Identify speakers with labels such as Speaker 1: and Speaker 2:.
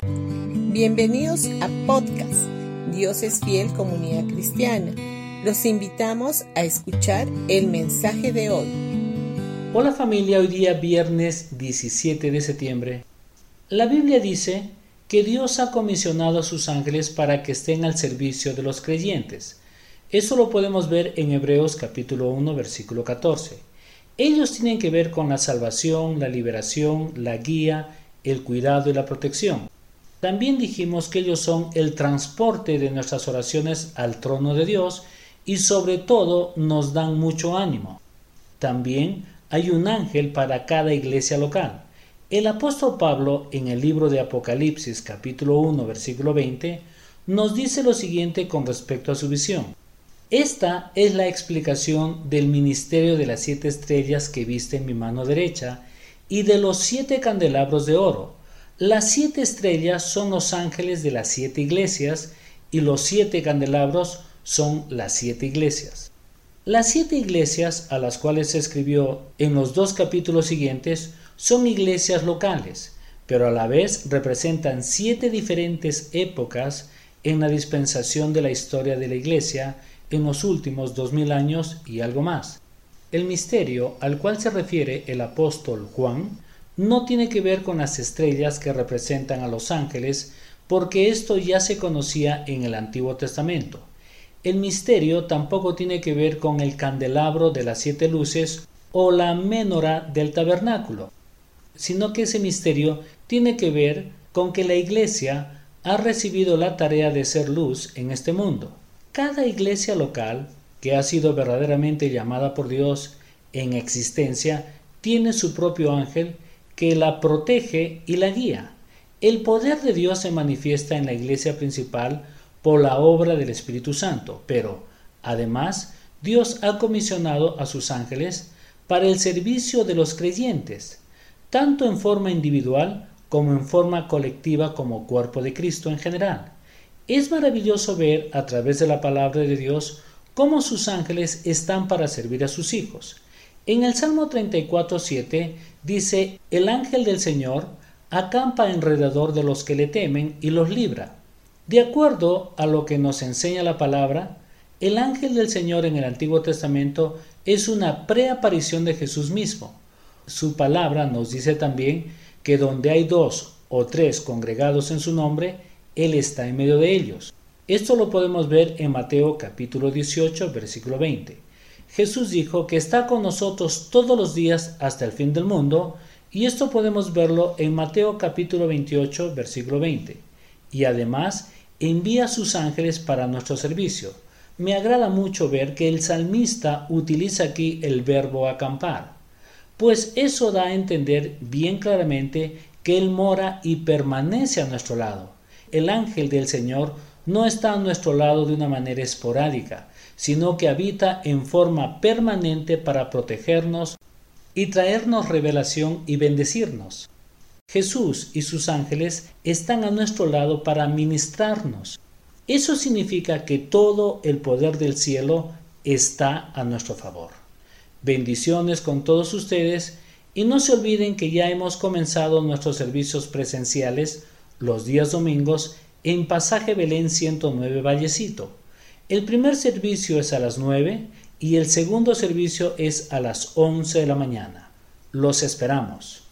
Speaker 1: Bienvenidos a podcast Dios es fiel comunidad cristiana. Los invitamos a escuchar el mensaje de hoy.
Speaker 2: Hola familia, hoy día viernes 17 de septiembre. La Biblia dice que Dios ha comisionado a sus ángeles para que estén al servicio de los creyentes. Eso lo podemos ver en Hebreos capítulo 1 versículo 14. Ellos tienen que ver con la salvación, la liberación, la guía, el cuidado y la protección. También dijimos que ellos son el transporte de nuestras oraciones al trono de Dios y sobre todo nos dan mucho ánimo. También hay un ángel para cada iglesia local. El apóstol Pablo en el libro de Apocalipsis capítulo 1 versículo 20 nos dice lo siguiente con respecto a su visión. Esta es la explicación del ministerio de las siete estrellas que viste en mi mano derecha y de los siete candelabros de oro las siete estrellas son los ángeles de las siete iglesias y los siete candelabros son las siete iglesias. Las siete iglesias a las cuales se escribió en los dos capítulos siguientes son iglesias locales, pero a la vez representan siete diferentes épocas en la dispensación de la historia de la iglesia en los últimos dos mil años y algo más. El misterio al cual se refiere el apóstol Juan no tiene que ver con las estrellas que representan a los ángeles, porque esto ya se conocía en el Antiguo Testamento. El misterio tampoco tiene que ver con el candelabro de las siete luces o la menora del tabernáculo, sino que ese misterio tiene que ver con que la Iglesia ha recibido la tarea de ser luz en este mundo. Cada iglesia local, que ha sido verdaderamente llamada por Dios en existencia, tiene su propio ángel que la protege y la guía. El poder de Dios se manifiesta en la iglesia principal por la obra del Espíritu Santo, pero además Dios ha comisionado a sus ángeles para el servicio de los creyentes, tanto en forma individual como en forma colectiva como cuerpo de Cristo en general. Es maravilloso ver a través de la palabra de Dios cómo sus ángeles están para servir a sus hijos. En el Salmo 34.7 dice, el ángel del Señor acampa alrededor de los que le temen y los libra. De acuerdo a lo que nos enseña la palabra, el ángel del Señor en el Antiguo Testamento es una preaparición de Jesús mismo. Su palabra nos dice también que donde hay dos o tres congregados en su nombre, Él está en medio de ellos. Esto lo podemos ver en Mateo capítulo 18, versículo 20. Jesús dijo que está con nosotros todos los días hasta el fin del mundo, y esto podemos verlo en Mateo capítulo 28, versículo 20. Y además envía a sus ángeles para nuestro servicio. Me agrada mucho ver que el salmista utiliza aquí el verbo acampar, pues eso da a entender bien claramente que Él mora y permanece a nuestro lado. El ángel del Señor no está a nuestro lado de una manera esporádica, sino que habita en forma permanente para protegernos y traernos revelación y bendecirnos. Jesús y sus ángeles están a nuestro lado para ministrarnos. Eso significa que todo el poder del cielo está a nuestro favor. Bendiciones con todos ustedes y no se olviden que ya hemos comenzado nuestros servicios presenciales los días domingos en Pasaje Belén 109 Vallecito. El primer servicio es a las 9 y el segundo servicio es a las 11 de la mañana. Los esperamos.